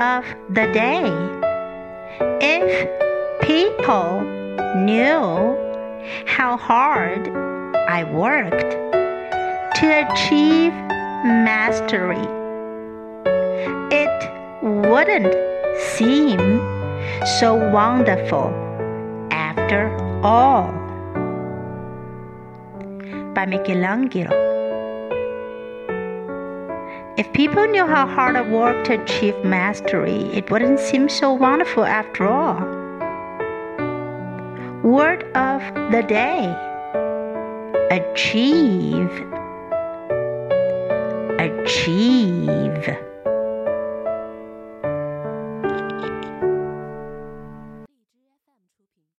of the day. If people knew how hard I worked to achieve mastery, it wouldn't seem so wonderful after all. By Michelangelo. If people knew how hard I worked to achieve mastery, it wouldn't seem so wonderful after all. Word of the day Achieve. Achieve.